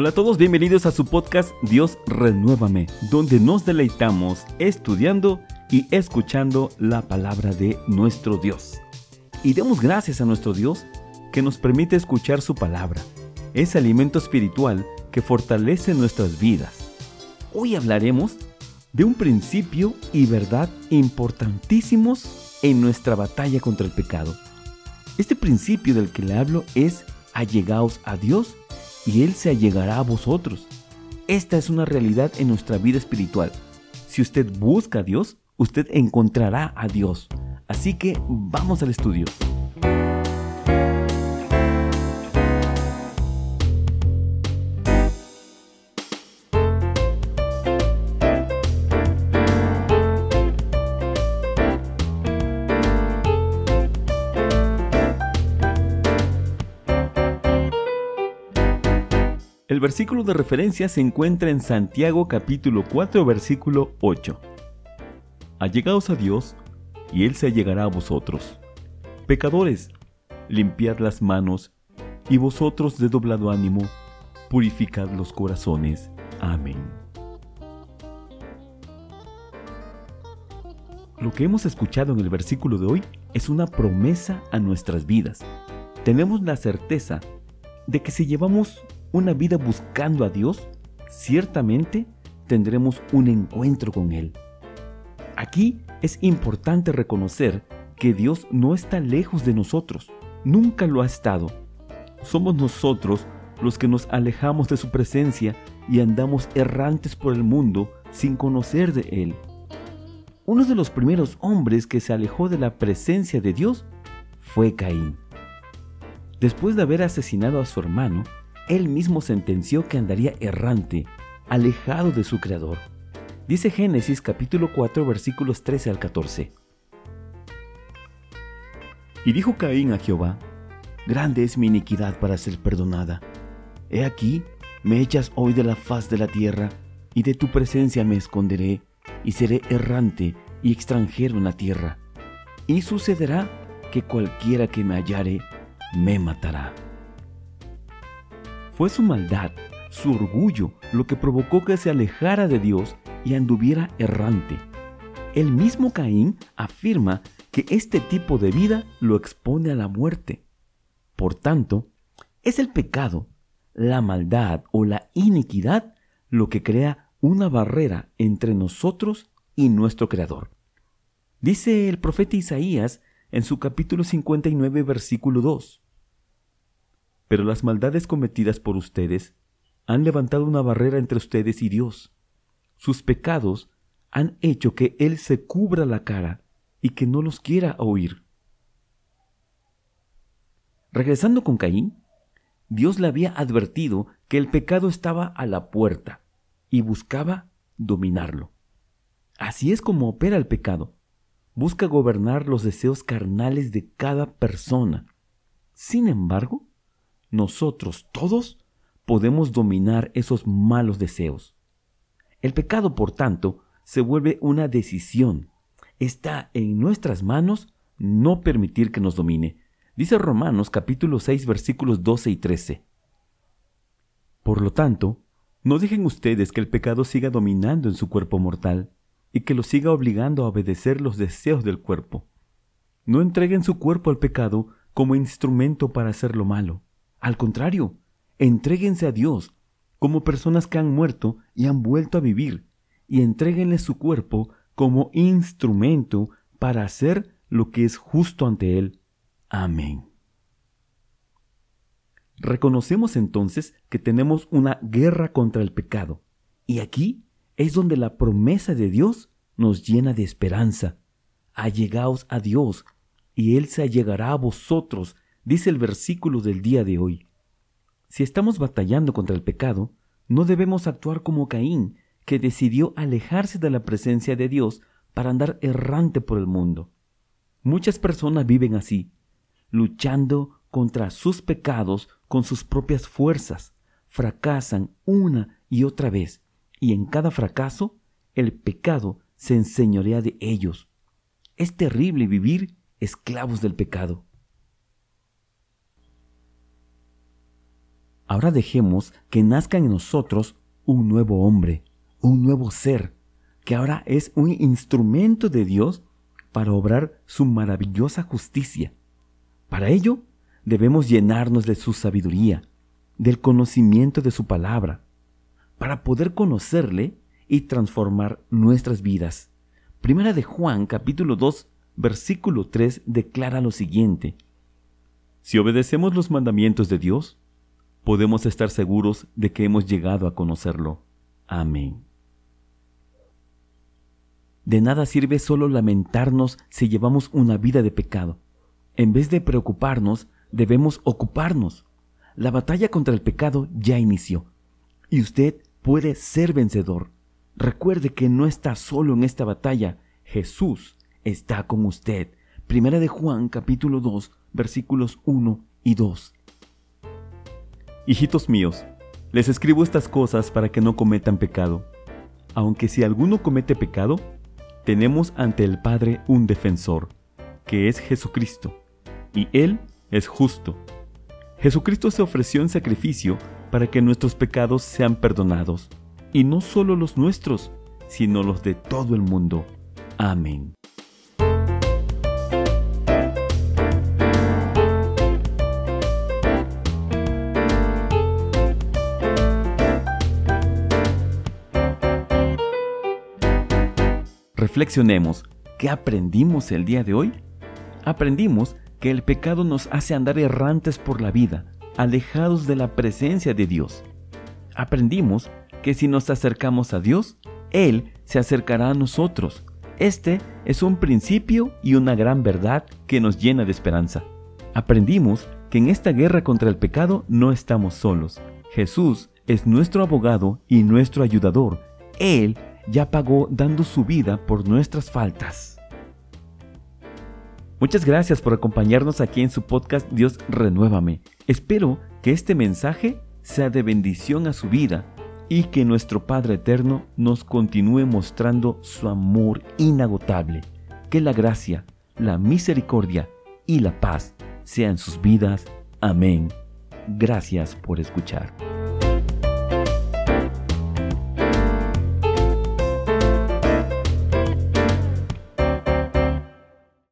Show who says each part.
Speaker 1: Hola a todos, bienvenidos a su podcast Dios Renuévame, donde nos deleitamos estudiando y escuchando la palabra de nuestro Dios. Y demos gracias a nuestro Dios que nos permite escuchar su palabra, ese alimento espiritual que fortalece nuestras vidas. Hoy hablaremos de un principio y verdad importantísimos en nuestra batalla contra el pecado. Este principio del que le hablo es allegaos a Dios y Él se allegará a vosotros. Esta es una realidad en nuestra vida espiritual. Si usted busca a Dios, usted encontrará a Dios. Así que vamos al estudio. Versículo de referencia se encuentra en Santiago capítulo 4 versículo 8. Allegaos a Dios, y Él se allegará a vosotros. Pecadores, limpiad las manos, y vosotros de doblado ánimo, purificad los corazones. Amén. Lo que hemos escuchado en el versículo de hoy es una promesa a nuestras vidas. Tenemos la certeza de que si llevamos una vida buscando a Dios, ciertamente tendremos un encuentro con Él. Aquí es importante reconocer que Dios no está lejos de nosotros, nunca lo ha estado. Somos nosotros los que nos alejamos de su presencia y andamos errantes por el mundo sin conocer de Él. Uno de los primeros hombres que se alejó de la presencia de Dios fue Caín. Después de haber asesinado a su hermano, él mismo sentenció que andaría errante, alejado de su Creador. Dice Génesis capítulo 4 versículos 13 al 14. Y dijo Caín a Jehová, Grande es mi iniquidad para ser perdonada. He aquí, me echas hoy de la faz de la tierra, y de tu presencia me esconderé, y seré errante y extranjero en la tierra. Y sucederá que cualquiera que me hallare, me matará. Fue su maldad, su orgullo, lo que provocó que se alejara de Dios y anduviera errante. El mismo Caín afirma que este tipo de vida lo expone a la muerte. Por tanto, es el pecado, la maldad o la iniquidad lo que crea una barrera entre nosotros y nuestro Creador. Dice el profeta Isaías en su capítulo 59, versículo 2 pero las maldades cometidas por ustedes han levantado una barrera entre ustedes y Dios. Sus pecados han hecho que Él se cubra la cara y que no los quiera oír. Regresando con Caín, Dios le había advertido que el pecado estaba a la puerta y buscaba dominarlo. Así es como opera el pecado. Busca gobernar los deseos carnales de cada persona. Sin embargo, nosotros todos podemos dominar esos malos deseos. El pecado, por tanto, se vuelve una decisión. Está en nuestras manos no permitir que nos domine. Dice Romanos capítulo 6 versículos 12 y 13. Por lo tanto, no dejen ustedes que el pecado siga dominando en su cuerpo mortal y que lo siga obligando a obedecer los deseos del cuerpo. No entreguen su cuerpo al pecado como instrumento para hacer lo malo. Al contrario, entréguense a Dios como personas que han muerto y han vuelto a vivir, y entréguenle su cuerpo como instrumento para hacer lo que es justo ante Él. Amén. Reconocemos entonces que tenemos una guerra contra el pecado, y aquí es donde la promesa de Dios nos llena de esperanza. Allegaos a Dios, y Él se allegará a vosotros dice el versículo del día de hoy. Si estamos batallando contra el pecado, no debemos actuar como Caín, que decidió alejarse de la presencia de Dios para andar errante por el mundo. Muchas personas viven así, luchando contra sus pecados con sus propias fuerzas, fracasan una y otra vez, y en cada fracaso el pecado se enseñorea de ellos. Es terrible vivir esclavos del pecado. Ahora dejemos que nazca en nosotros un nuevo hombre, un nuevo ser, que ahora es un instrumento de Dios para obrar su maravillosa justicia. Para ello, debemos llenarnos de su sabiduría, del conocimiento de su palabra, para poder conocerle y transformar nuestras vidas. Primera de Juan capítulo 2 versículo 3 declara lo siguiente. Si obedecemos los mandamientos de Dios, podemos estar seguros de que hemos llegado a conocerlo. Amén. De nada sirve solo lamentarnos si llevamos una vida de pecado. En vez de preocuparnos, debemos ocuparnos. La batalla contra el pecado ya inició. Y usted puede ser vencedor. Recuerde que no está solo en esta batalla. Jesús está con usted. Primera de Juan capítulo 2 versículos 1 y 2. Hijitos míos, les escribo estas cosas para que no cometan pecado. Aunque si alguno comete pecado, tenemos ante el Padre un defensor, que es Jesucristo, y Él es justo. Jesucristo se ofreció en sacrificio para que nuestros pecados sean perdonados, y no solo los nuestros, sino los de todo el mundo. Amén. Reflexionemos, ¿qué aprendimos el día de hoy? Aprendimos que el pecado nos hace andar errantes por la vida, alejados de la presencia de Dios. Aprendimos que si nos acercamos a Dios, Él se acercará a nosotros. Este es un principio y una gran verdad que nos llena de esperanza. Aprendimos que en esta guerra contra el pecado no estamos solos. Jesús es nuestro abogado y nuestro ayudador. Él ya pagó dando su vida por nuestras faltas. Muchas gracias por acompañarnos aquí en su podcast Dios Renuévame. Espero que este mensaje sea de bendición a su vida y que nuestro Padre Eterno nos continúe mostrando su amor inagotable. Que la gracia, la misericordia y la paz sean sus vidas. Amén. Gracias por escuchar.